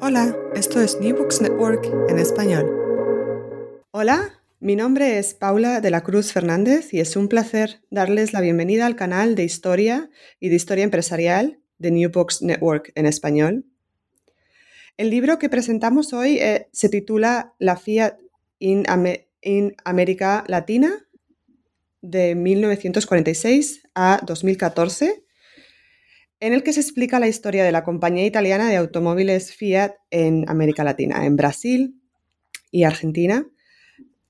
Hola, esto es New Books Network en español. Hola, mi nombre es Paula de la Cruz Fernández y es un placer darles la bienvenida al canal de historia y de historia empresarial de New Books Network en español. El libro que presentamos hoy eh, se titula La Fiat in, in América Latina de 1946 a 2014, en el que se explica la historia de la compañía italiana de automóviles Fiat en América Latina, en Brasil y Argentina.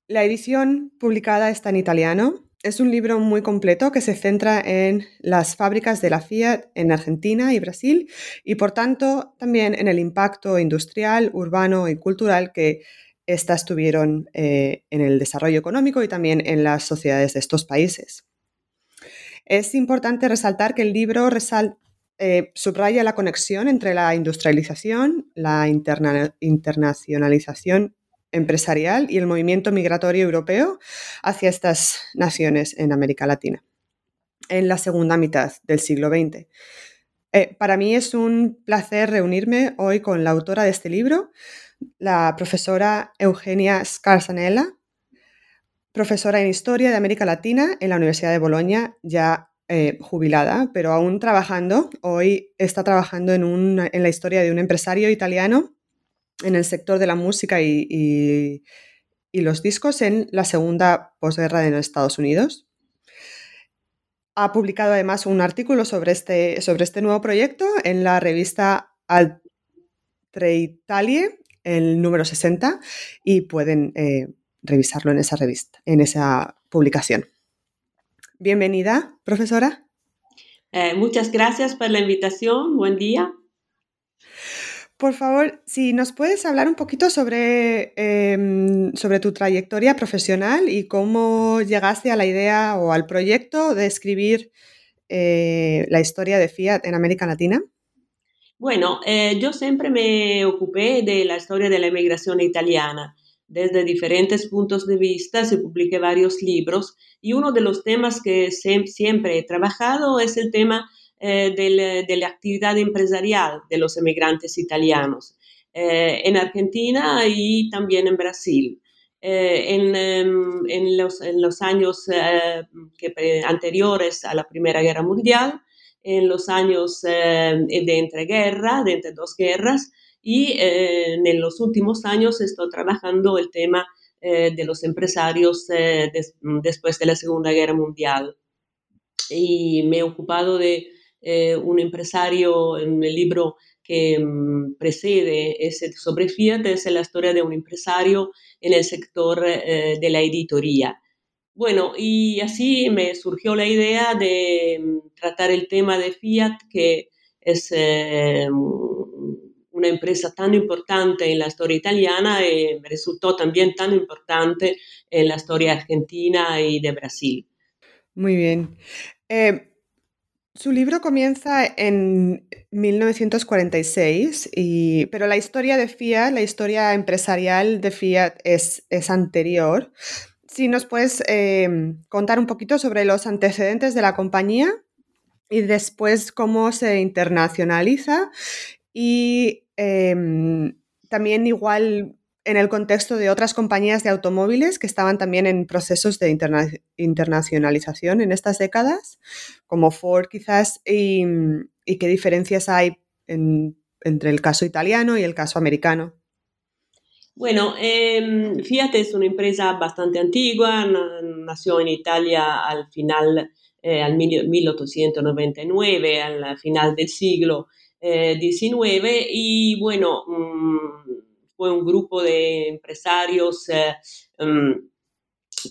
La edición publicada está en italiano. Es un libro muy completo que se centra en las fábricas de la Fiat en Argentina y Brasil y por tanto también en el impacto industrial, urbano y cultural que éstas tuvieron eh, en el desarrollo económico y también en las sociedades de estos países. Es importante resaltar que el libro resal- eh, subraya la conexión entre la industrialización, la interna- internacionalización empresarial y el movimiento migratorio europeo hacia estas naciones en América Latina en la segunda mitad del siglo XX. Eh, para mí es un placer reunirme hoy con la autora de este libro, la profesora Eugenia Scarzanella, profesora en Historia de América Latina en la Universidad de Bolonia, ya eh, jubilada, pero aún trabajando. Hoy está trabajando en, un- en la historia de un empresario italiano en el sector de la música y, y- los discos en la segunda posguerra de los Estados Unidos. Ha publicado además un artículo sobre este, sobre este nuevo proyecto en la revista Altre Italie, el número 60, y pueden eh, revisarlo en esa revista, en esa publicación. Bienvenida, profesora. Eh, muchas gracias por la invitación. Buen día. Por favor, si nos puedes hablar un poquito sobre, em, sobre tu trayectoria profesional y cómo llegaste a la idea o al proyecto de escribir eh, la historia de Fiat en América Latina. Bueno, eh, yo siempre me ocupé de la historia de la inmigración italiana. Desde diferentes puntos de vista se publiqué varios libros y uno de los temas que siempre he trabajado es el tema eh, de la actividad empresarial de los emigrantes italianos eh, en Argentina y también en Brasil. Eh, en, em, en los, en los años eh, que anteriores a la Primera Guerra Mundial, en los años de entreguerra, de entre dos guerras, y eh, en los últimos años estoy trabajando el tema eh, de los empresarios eh, des- después de la Segunda Guerra Mundial. Y me he ocupado de eh, un empresario en el libro que mm, precede ese sobre Fiat, es la historia de un empresario en el sector eh, de la editoría. Bueno, y así me surgió la idea de mm, tratar el tema de Fiat, que es eh, una empresa tan importante en la historia italiana me resultó también tan importante en la historia argentina y de Brasil. Muy bien. Eh, su libro comienza en 1946, y, pero la historia de Fiat, la historia empresarial de Fiat es, es anterior. Si nos puedes eh, contar un poquito sobre los antecedentes de la compañía y después cómo se internacionaliza y eh, también igual en el contexto de otras compañías de automóviles que estaban también en procesos de interna internacionalización en estas décadas, como Ford quizás, y, qué diferencias hay en, entre el caso italiano y el caso americano. Bueno, eh, Fiat es una empresa bastante antigua, nació en Italia al final, eh, al 1899, al final del siglo XIX, eh, y bueno, mm, fue un grupo de empresarios eh, mm,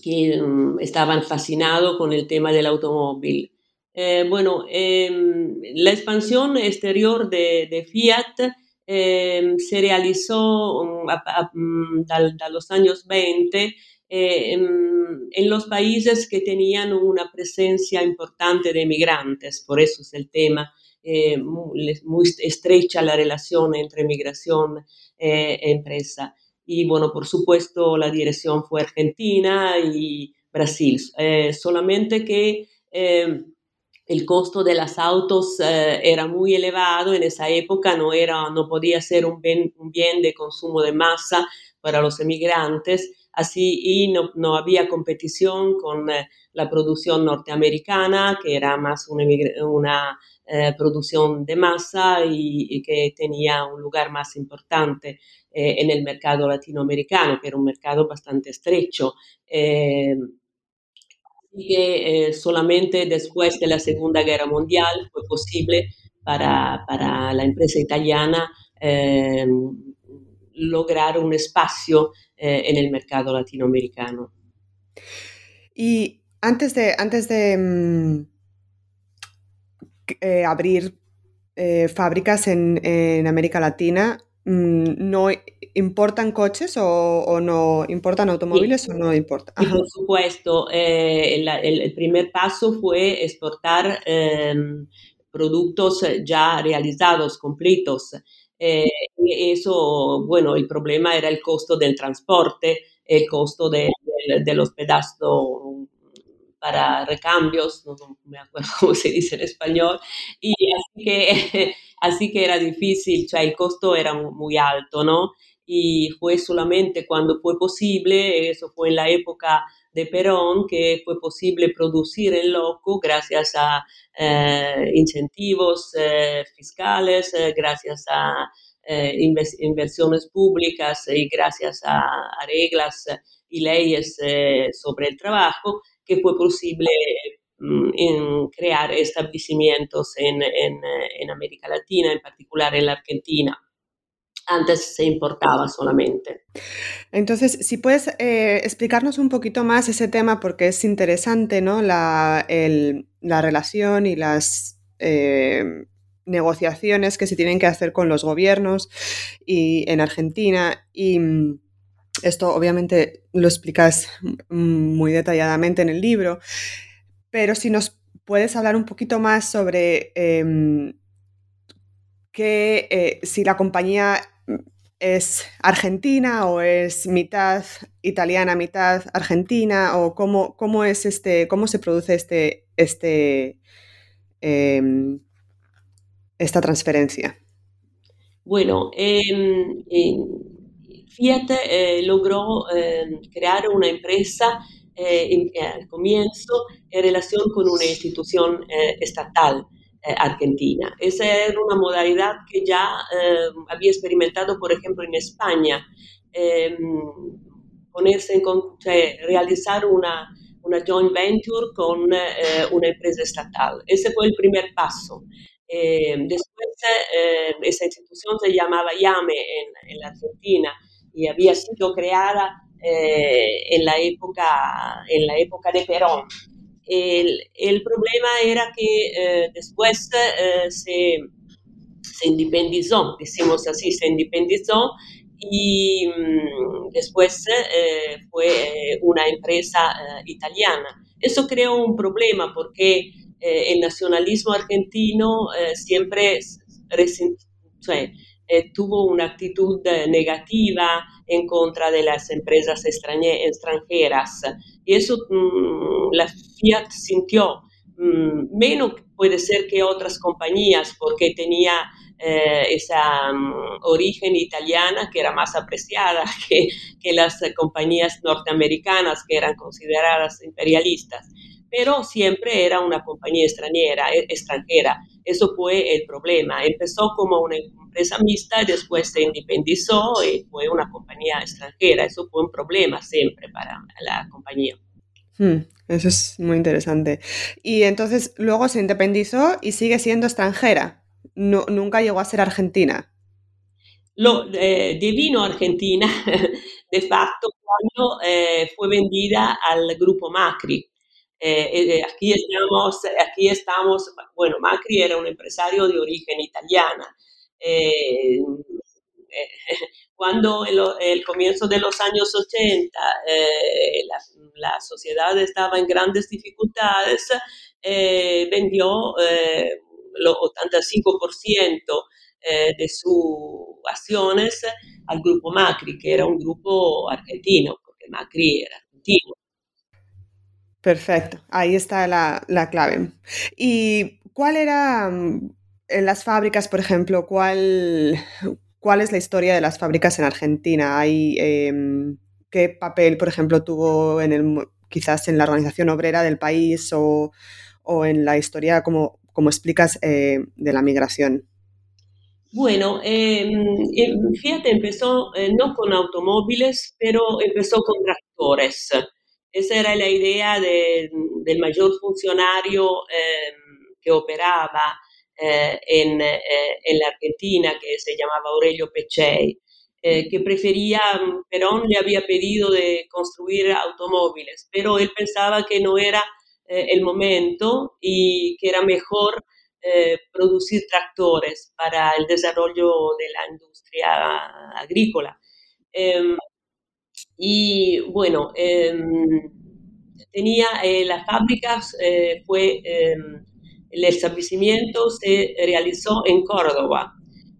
que mm, estaban fascinados con el tema del automóvil. bueno, em, la expansión exterior de, Fiat eh, se realizó a, mm, los años 20 eh, en, los países que tenían una presencia importante de migrantes, por eso es el tema, eh, muy, estrecha la relación entre migración e empresa. Y bueno, por supuesto, la dirección fue Argentina y Brasil, solamente que el costo de los autos eh, era muy elevado en esa época, no, era, no podía ser un bien, un bien de consumo de masa para los emigrantes, así y no, no había competición con eh, la producción norteamericana, que era más una, una eh, producción de masa y, que tenía un lugar más importante en el mercado latinoamericano, que era un mercado bastante estrecho que eh, solamente después de la Segunda Guerra Mundial fue posible para, para la empresa italiana eh, lograr un espacio eh, en el mercado latinoamericano. Y antes de, antes de mm, abrir fábricas en, en América Latina, Mm, no importan coches o, no importan automóviles o no importa. Y por supuesto, eh, el, primer paso fue exportar em, productos ya realizados, completos. Eh, eso, bueno, el problema era el costo del transporte, el costo de, los pedazos para recambios, no, me acuerdo cómo se dice en español, y así que, así que era difícil, sea, el costo era muy alto, ¿no? Y fue solamente cuando fue posible, eso fue en la época de Perón, que fue posible producir en loco gracias a eh, incentivos eh, fiscales, eh, gracias a inversiones públicas y gracias a, a reglas y leyes sobre el trabajo que fue posible mm, en crear establecimientos en, en, América Latina, en particular en la Argentina. Antes se importaba solamente. Entonces, si puedes eh, explicarnos un poquito más ese tema, porque es interesante, ¿no? La, la relación y las eh, negociaciones que se tienen que hacer con los gobiernos y en Argentina. Y mm, esto obviamente lo explicas muy detalladamente en el libro, pero si nos puedes hablar un poquito más sobre em, eh, si la compañía es argentina o es mitad italiana, mitad argentina, o cómo, cómo es este, cómo se produce este, este, em, esta transferencia. Bueno, em, Fiat eh, logró eh, crear una empresa eh, al comienzo en relación con una institución estatal argentina. Esa era una modalidad que ya había experimentado, por ejemplo, en España, ponerse en, realizar una, una joint venture con una empresa estatal. Ese fue el primer paso. después, esa institución se llamaba YAME en, en la Argentina y había sido creada eh, en, la época, en la época de Perón. El, el problema era que eh, después eh, se, se, independizó, decimos así, se independizó y mm, después fue una empresa italiana. Eso creó un problema porque el nacionalismo argentino siempre eh, tuvo una actitud negativa en contra de las empresas extranjeras. Y eso mm, la Fiat sintió mm, menos puede ser que otras compañías porque tenía eh, esa mm, origen italiana que era más apreciada que, que las compañías norteamericanas que eran consideradas imperialistas pero siempre era una compañía extranjera, extranjera. Eso fue el problema. Empezó como una empresa mixta después se independizó y fue una compañía extranjera. Eso fue un problema siempre para la compañía. Hmm, eso es muy interesante. Y entonces luego se independizó y sigue siendo extranjera. No, nunca llegó a ser argentina. Lo eh, divino Argentina, de facto, cuando eh, fue vendida al grupo Macri. Eh, aquí, estamos, aquí estamos, bueno, Macri era un empresario de origen italiana. cuando en el comienzo de los años 80 la, sociedad estaba en grandes dificultades, vendió el 85% eh, de sus acciones al grupo Macri, que era un grupo argentino, porque Macri era argentino. Perfecto, ahí está la, la clave. ¿Y cuál era mm, en las fábricas, por ejemplo, cuál, cuál es la historia de las fábricas en Argentina? ¿Hay, em, ¿Qué papel, por ejemplo, tuvo en el, quizás en la organización obrera del país o, o en la historia, como, como explicas, eh, de la migración? Bueno, em, em, Fiat empezó eh, no con automóviles, pero empezó con tractores. Esa era la idea del mayor funcionario em, que operaba eh, en, eh, en, la Argentina, que se llamaba Aurelio Pechei, que prefería, Perón le había pedido de construir automóviles, pero él pensaba que no era el momento y que era mejor eh, producir tractores para el desarrollo de la industria agrícola. Y bueno, em, tenía eh, las fábricas, eh, fue, em, el establecimiento se realizó en Córdoba.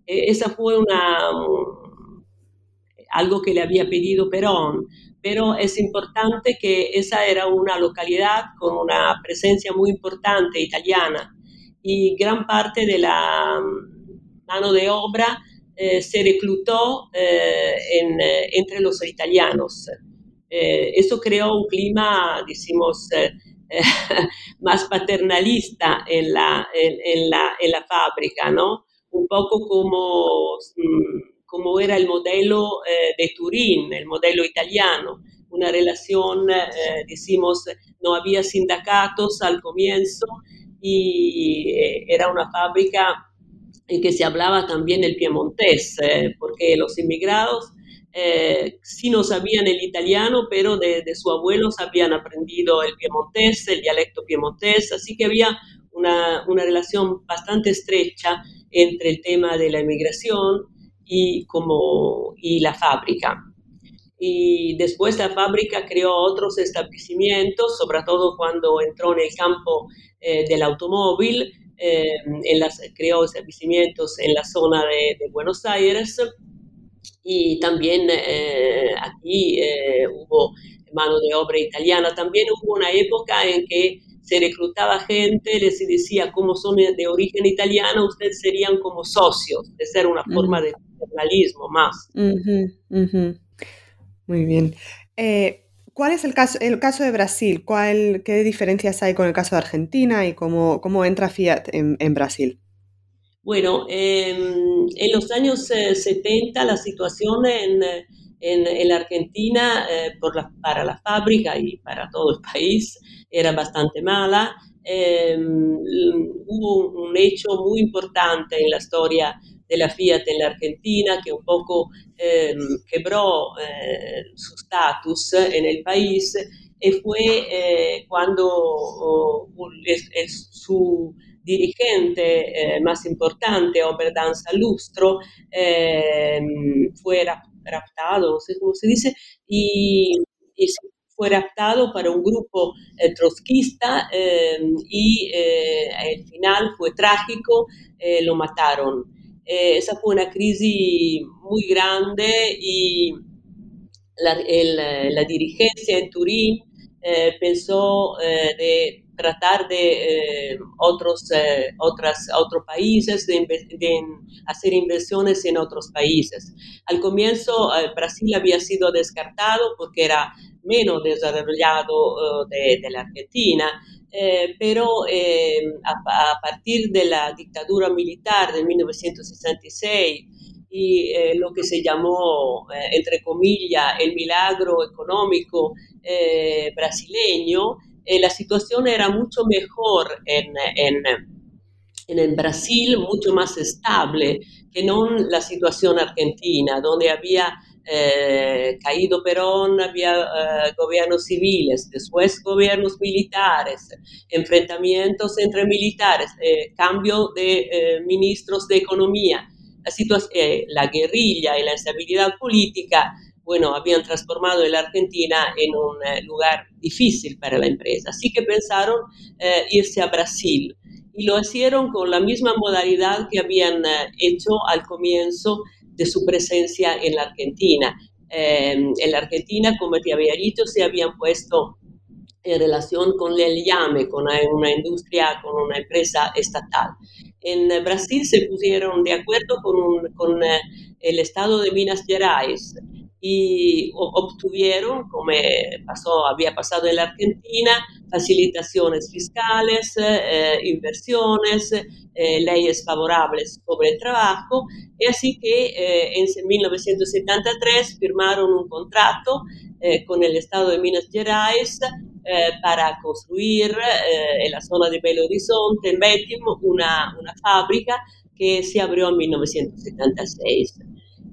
esa fue una, algo que le había pedido Perón, pero es importante que esa era una localidad con una presencia muy importante italiana y gran parte de la mm, mano de obra eh, se reclutó eh, eh, entre los italianos. eso creó un clima, decimos, más paternalista en la, en, la, en, la, fábrica, ¿no? Un poco como, mm, como era el modelo de Turín, el modelo italiano, una relación, decimos, no había sindicatos al comienzo y era una fábrica en que se hablaba también el piemontés, eh, porque los inmigrados eh, sí no sabían el italiano, pero de, de sus abuelos habían aprendido el piemontés, el dialecto piemontés, así que había una, una, relación bastante estrecha entre el tema de la inmigración y, como, y la fábrica. Y después la fábrica creó otros establecimientos, sobre todo cuando entró en el campo eh, del automóvil, eh, en las, creó establecimientos en la zona de, Buenos Aires y también eh, aquí hubo mano de obra italiana. También hubo una época en que se reclutaba gente, les decía, como son de origen italiano, ustedes serían como socios, de ser una forma de nacionalismo más. Muy bien. ¿Cuál es el caso, el caso de Brasil? ¿Cuál, ¿Qué diferencias hay con el caso de Argentina y cómo, cómo entra Fiat en, en Brasil? Bueno, em, en los años 70 eh, la situación en, en, en la Argentina eh, por la, para la fábrica y para todo el país era bastante mala. Em, hubo un hecho muy importante en la historia de la Fiat en la Argentina, que un poco eh, quebró eh, su status en el país, y fue eh, cuando oh, el, su dirigente más importante, Oberdan Lustro, fue raptado, no sé cómo se dice, y, fue raptado para un grupo trotskista y al final fue trágico, lo mataron. Eh, esa fue una crisis muy grande y la, dirigencia en Turín eh, pensó eh, de tratar de otros, otras, otros países, de, hacer inversiones en otros países. Al comienzo Brasil había sido descartado porque era menos desarrollado de, la Argentina, eh, pero eh, a, partir de la dictadura militar de 1966 y eh, lo que se llamó, entre comillas, el milagro económico brasileño, la situación era mucho mejor en, en, en Brasil, mucho más estable que no la situación argentina, donde había eh, caído Perón había eh, gobiernos civiles, después gobiernos militares, enfrentamientos entre militares, eh, cambio de ministros de economía, la, la guerrilla y la instabilidad política, bueno, habían transformado la Argentina en un lugar difícil para la empresa. Así que pensaron irse a Brasil y lo hicieron con la misma modalidad que habían hecho al comienzo de su presencia en la Argentina. Em, en la Argentina, como te había dicho, se habían puesto en relación con el llame, con una industria, con una empresa estatal. En Brasil se pusieron de acuerdo con, con eh, el estado de Minas Gerais y obtuvieron, como pasó, había pasado en la Argentina, facilitaciones fiscales, eh, inversiones, eh, leyes favorables sobre el trabajo, y así que eh, en 1973 firmaron un contrato con el Estado de Minas Gerais para construir en la zona de Belo Horizonte, en Betim, una, una fábrica que se abrió en 1976.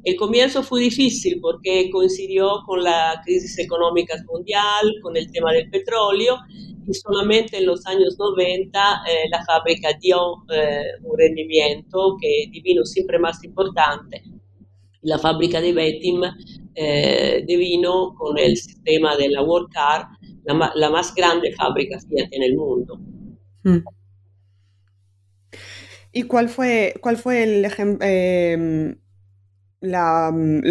El comienzo fue difícil porque coincidió con la crisis económica mundial, con el tema del petróleo y solamente en los años 90 eh, la fábrica dio eh, un rendimiento que divino siempre más importante. La fábrica de Betim eh, divino con el sistema de la World Car la, más grande fábrica Fiat en el mundo. Hmm. ¿Y cuál fue, cuál fue el ejemplo? La, mm,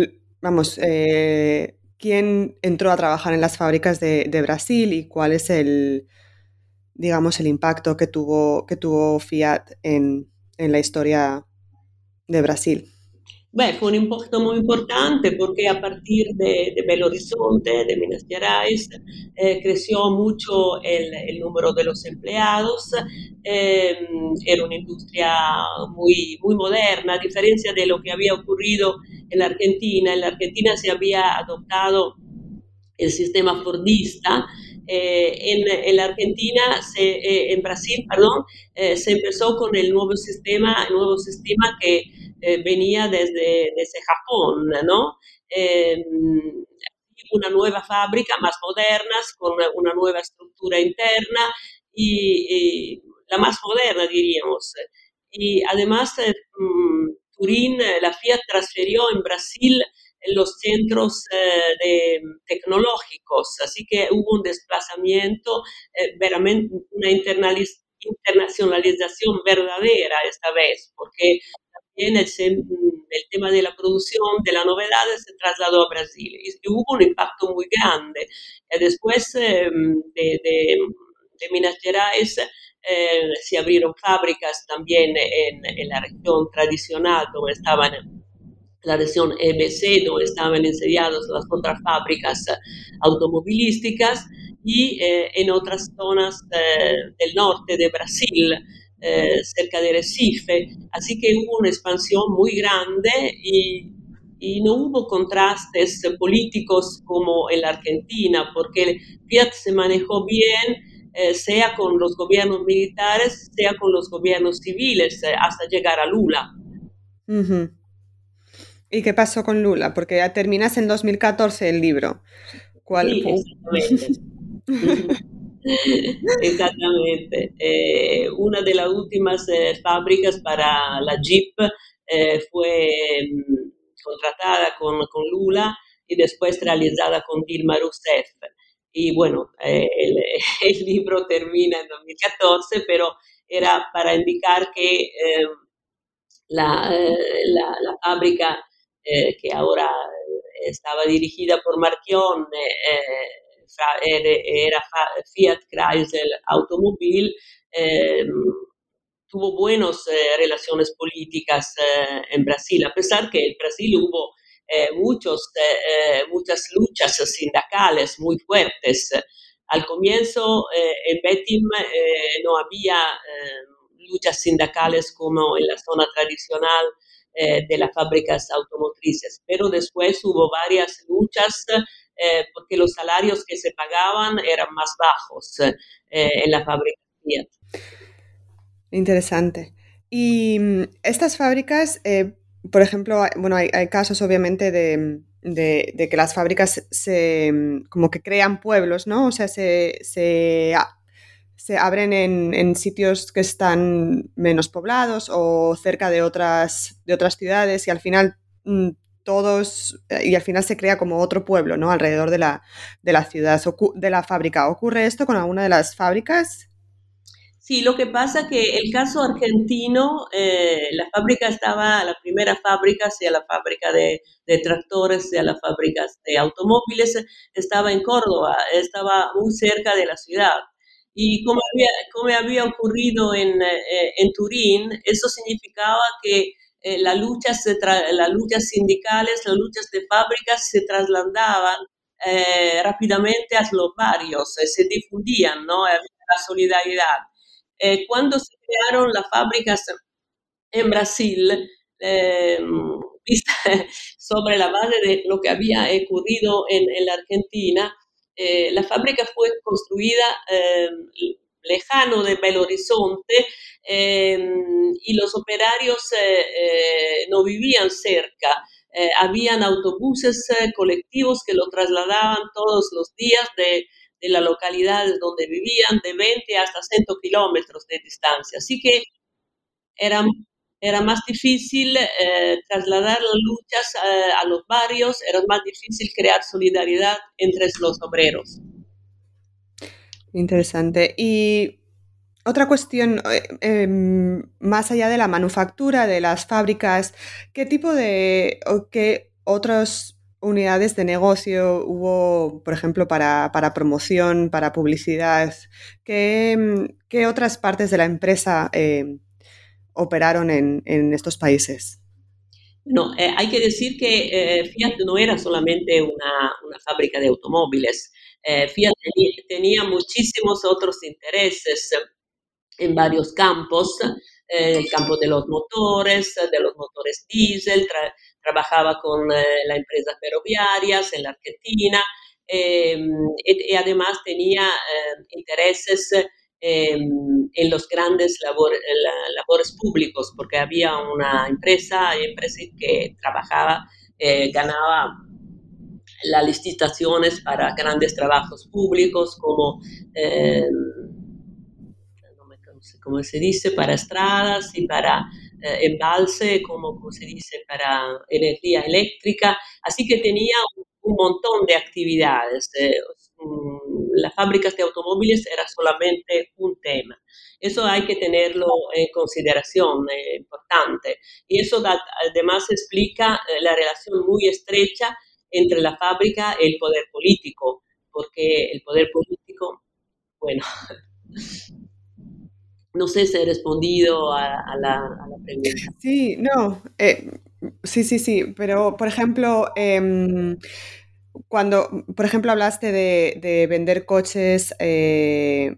vamos, eh, quién entró a trabajar en las fábricas de, Brasil y cuál es el, digamos, el impacto que tuvo, que tuvo Fiat en, en la historia de Brasil. Fue un impacto muy importante porque a partir de, de Belo Horizonte, de Minas Gerais, eh, creció mucho el, el, número de los empleados. Eh, era una industria muy, muy moderna, a diferencia de lo que había ocurrido en la Argentina. En la Argentina se había adoptado el sistema fordista. Eh, en, en, la Argentina, se, eh, en Brasil, perdón, eh, se empezó con el nuevo sistema, el nuevo sistema que eh, venía desde, desde, Japón, ¿no? Eh, una nueva fábrica más moderna, con una nueva estructura interna y, la más moderna, diríamos. Y además, eh, mm, Turín, la Fiat transfirió en Brasil los centros de, tecnológicos, así que hubo un desplazamiento, veramente una internacionalización verdadera esta vez, porque el, el, tema de la producción de la novedad se trasladó a Brasil y, hubo un impacto muy grande. Eh, después em, de, de, de, Minas Gerais eh, se abrieron fábricas también en, en, la región tradicional donde estaban la región EBC, donde estaban ensediadas las otras fábricas automovilísticas y eh, en otras zonas del norte de Brasil, eh, cerca de Recife. Así que hubo una expansión muy grande y, y, no hubo contrastes políticos como en la Argentina, porque Fiat se manejó bien, eh, sea con los gobiernos militares, sea con los gobiernos civiles, eh, hasta llegar a Lula. ¿Y qué pasó con Lula? Porque ya terminas en 2014 el libro. ¿Cuál? Sí, exactamente. Exactamente. Eh, una de las últimas eh, fábricas para la Jeep eh, fue mm, contratada con, con, Lula y después realizada con Dilma Rousseff. Y bueno, el, libro termina en 2014, pero era para indicar que la, la, fábrica que ahora estaba dirigida por Marchion era Fiat Chrysler Automobil, tuvo buenas relaciones políticas en Brasil, a pesar que en Brasil hubo muchos, muchas luchas sindicales muy fuertes. Al comienzo en Betim no había luchas sindicales como en la zona tradicional eh, de las fábricas automotrices, pero después hubo varias luchas eh, porque los salarios que se pagaban eran más bajos eh, en la fábrica Fiat. Interesante. Y mm, estas fábricas, por ejemplo, bueno, hay, casos obviamente de, que las fábricas se mm, como que crean pueblos, ¿no? O sea, se, se se abren en, sitios que están menos poblados o cerca de otras, de otras ciudades y al final mm, todos, eh, y al final se crea como otro pueblo, ¿no? Alrededor de la, de la ciudad, de la fábrica. ¿Ocurre esto con alguna de las fábricas? Sí, lo que pasa que el caso argentino, eh, la fábrica estaba, la primera fábrica, sea la fábrica de, de, tractores, sea la fábrica de automóviles, estaba en Córdoba, estaba muy cerca de la ciudad. Y como había, ocurrido en, eh, en Turín, eso significaba que eh, las luchas sindicales, las luchas de fábricas se trasladaban eh, rápidamente a los barrios, se difundían, ¿no? la solidaridad. cuando se crearon las fábricas en Brasil, sobre la base de lo que había ocurrido en, en la Argentina, eh, la fábrica fue construida em, lejano de Belo Horizonte em, y los operarios eh, eh, no vivían cerca. habían autobuses colectivos que lo trasladaban todos los días de, de la localidad donde vivían, de 20 hasta 100 kilómetros de distancia. Así que eran era más difícil eh, trasladar las luchas eh, a los barrios, era más difícil crear solidaridad entre los obreros. Interesante. Y otra cuestión, eh, em, más allá de la manufactura, de las fábricas, ¿qué tipo de, qué otras unidades de negocio hubo, por ejemplo, para, promoción, para publicidad? ¿Qué, ¿Qué, otras partes de la empresa operaron en, en estos países? No, eh, hay que decir que eh, Fiat no era solamente una, una fábrica de automóviles. Eh, Fiat tenía, muchísimos otros intereses en varios campos, el campo de los motores, de los motores diésel, trabajaba con las empresas ferroviarias en la Argentina y, además tenía intereses Em, en los grandes labores públicos, porque había una empresa, empresa que trabajaba, eh, ganaba las licitaciones para grandes trabajos públicos como, eh, sé cómo se dice, para estradas y para eh, embalse, como, como, se dice, para energía eléctrica. Así que tenía un, montón de actividades. Mm, las fábricas de automóviles era solamente un tema. Eso hay que tenerlo en consideración, eh, importante. Y eso además explica eh, la relación muy estrecha entre la fábrica y el poder político, porque el poder político, bueno, no sé si he respondido a, la, pregunta. Sí, no, eh, sí, sí, sí, pero por ejemplo, em, cuando, por ejemplo, hablaste de, vender coches, eh,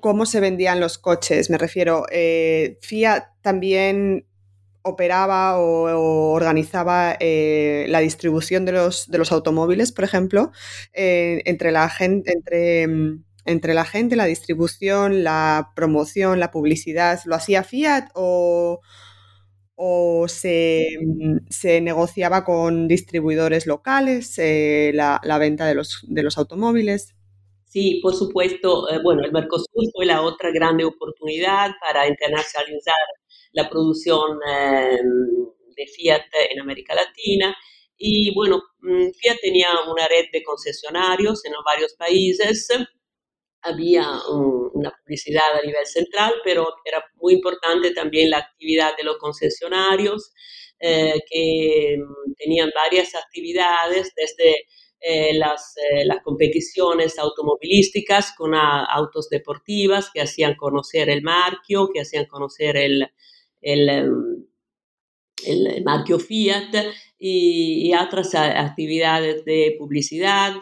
¿cómo se vendían los coches? Me refiero, eh, Fiat también operaba o, organizaba eh, la distribución de los, de los, automóviles, por ejemplo, entre, la gente, entre, entre la gente, la distribución, la promoción, la publicidad, ¿lo hacía Fiat o, o mm, se, negociaba con distribuidores locales eh, la, venta de los, de los automóviles. Sí, por supuesto. Eh, bueno, el Mercosur fue la otra grande oportunidad para internacionalizar la producción em, de Fiat en América Latina. Y bueno, mm, Fiat tenía una red de concesionarios en varios países había una publicidad a nivel central, pero era muy importante también la actividad de los concesionarios, eh, que mm, tenían varias actividades, desde las, las, competiciones automovilísticas con autos deportivas que hacían conocer el marquio, que hacían conocer el, el, em, el marquio Fiat y, y, otras actividades de publicidad.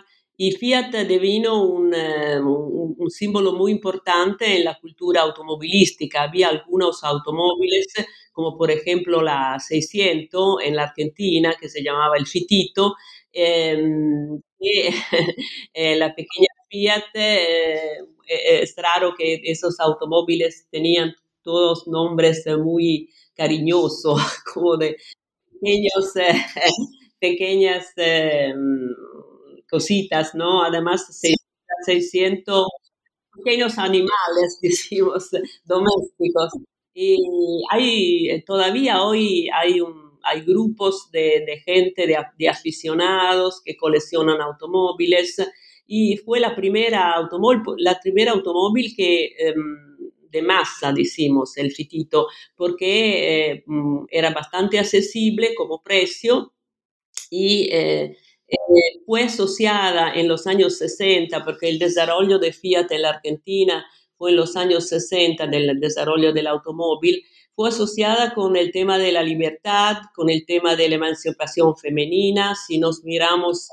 Y Fiat devino un, un, símbolo muy importante en la cultura automovilística. Había algunos automóviles, como por ejemplo la 600 en la Argentina, que se llamaba el Fitito, eh, eh, la pequeña Fiat, eh, es raro que esos automóviles tenían todos nombres muy cariñosos, como de pequeños, pequeñas cositas, ¿no? Además, 600 pequeños animales, decimos, domésticos. Y hay, todavía hoy hay, un, hay grupos de, de gente, de, de, aficionados que coleccionan automóviles y fue la primera automóvil, la primera automóvil que... Eh, de masa, decimos, el fitito, porque eh, era bastante accesible como precio y eh, fue asociada en los años 60, porque el desarrollo de Fiat en la Argentina fue en los años 60 del desarrollo del automóvil, fue asociada con el tema de la libertad, con el tema de la emancipación femenina. Si nos miramos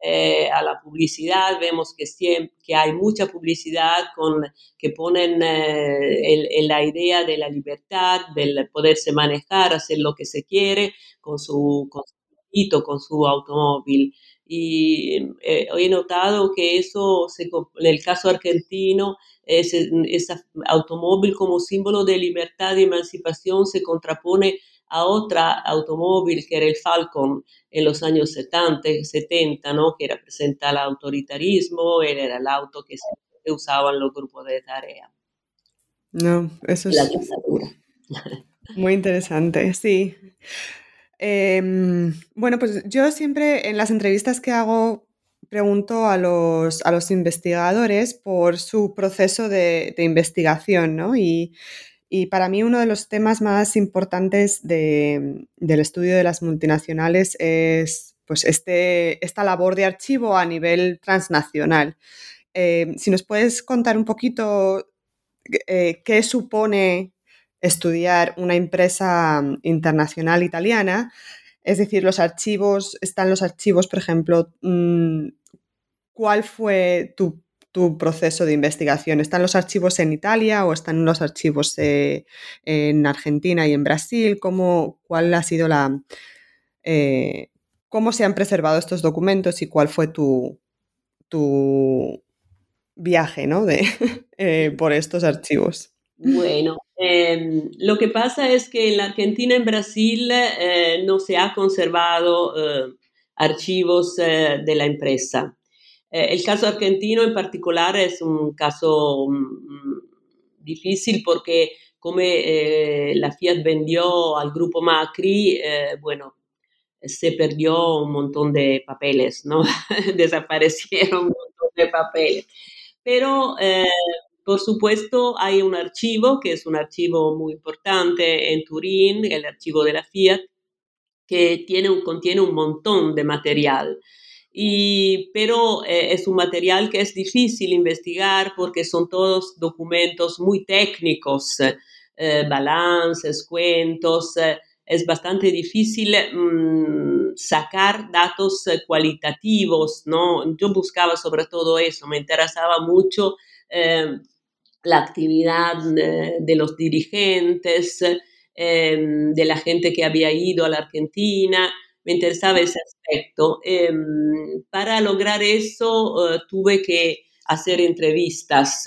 eh, a la publicidad, vemos que, siempre, que hay mucha publicidad con, que ponen eh, la idea de la libertad, del poderse manejar, hacer lo que se quiere con su con su automóvil. Y eh, he notado que eso, se, en el caso argentino, ese, ese, automóvil como símbolo de libertad y emancipación se contrapone a otra automóvil que era el Falcon en los años 70, 70 ¿no? que representa el autoritarismo, él era el auto que, se, usaban los grupos de tarea. No, eso es la dictadura. muy interesante, sí. Eh, bueno, pues yo siempre en las entrevistas que hago pregunto a los, a los investigadores por su proceso de, de investigación, ¿no? Y, y, para mí uno de los temas más importantes de, del estudio de las multinacionales es pues este, esta labor de archivo a nivel transnacional. Eh, si nos puedes contar un poquito eh, qué supone estudiar una empresa mm, internacional italiana. Es decir, los archivos, están los archivos, por ejemplo, mm, ¿cuál fue tu, proceso de investigación? ¿Están los archivos en Italia o están los archivos eh, en Argentina y en Brasil? ¿Cómo, ¿Cuál ha sido la... Eh, ¿Cómo se han preservado estos documentos y cuál fue tu, tu viaje ¿no? de, eh, por estos archivos? Bueno, em, lo que pasa es que en la Argentina en Brasil eh, no se ha conservado eh, archivos eh, de la empresa. el caso argentino en particular es un caso mm, difícil porque como la Fiat vendió al grupo Macri, bueno, se perdió un montón de papeles, ¿no? Desaparecieron un montón de papeles. Pero por supuesto, hay un archivo, que es un archivo muy importante en Turín, el archivo de la Fiat, que tiene contiene un montón de material. Y, pero eh, es un material que es difícil investigar porque son todos documentos muy técnicos, eh, balances, cuentos. Eh, es bastante difícil mmm, sacar datos cualitativos, ¿no? Yo buscaba sobre todo eso, me interesaba mucho la actividad de los dirigentes, em, de la gente que había ido a la Argentina, me interesaba ese aspecto. Em, para lograr eso eh, tuve que hacer entrevistas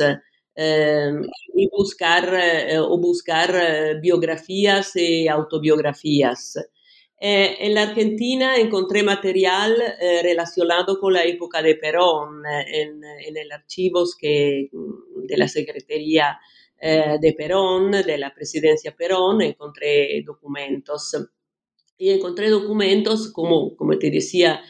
em, y buscar, eh, o buscar eh, biografías y autobiografías. Eh, en la Argentina encontré material eh, relacionado con la época de Perón eh, en, en, el archivos que, mm, de la Secretaría de Perón, de la presidencia Perón, encontré documentos. Y encontré documentos, como, como te decía,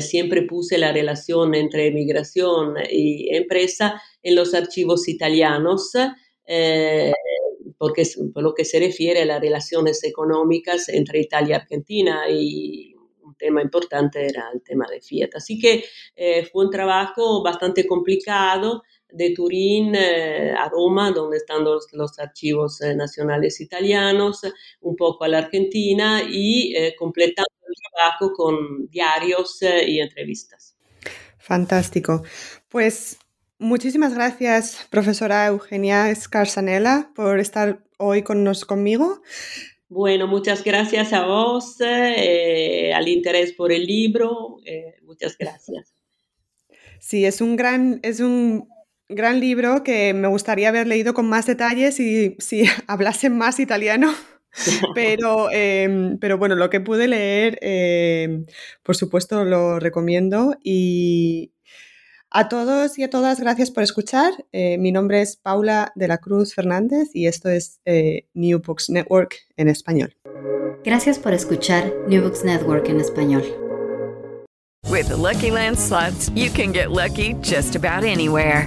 siempre puse la relación entre migración y empresa en los archivos italianos porque por lo que se refiere a las relaciones económicas entre Italia y Argentina y un tema importante era el tema de Fiat. Así que eh, fue un trabajo bastante complicado de Turín eh, a Roma, donde están los, archivos eh, nacionales italianos, un poco a la Argentina y completando el trabajo con diarios y entrevistas. Fantástico. Pues muchísimas gracias, profesora Eugenia Scarsanella, por estar hoy con nos, conmigo. Bueno, muchas gracias a vos, eh, al interés por el libro. Eh, muchas gracias. Sí, es un gran, es un gran libro que me gustaría haber leído con más detalles y si hablase más italiano. Pero, em, pero bueno, lo que pude leer, em, por supuesto, lo recomiendo y, a todos y a todas, gracias por escuchar. Eh, mi nombre es Paula de la Cruz Fernández y esto es eh, New Books Network en español. Gracias por escuchar New Books Network en español. With Lucky Land slots, you can get lucky just about anywhere.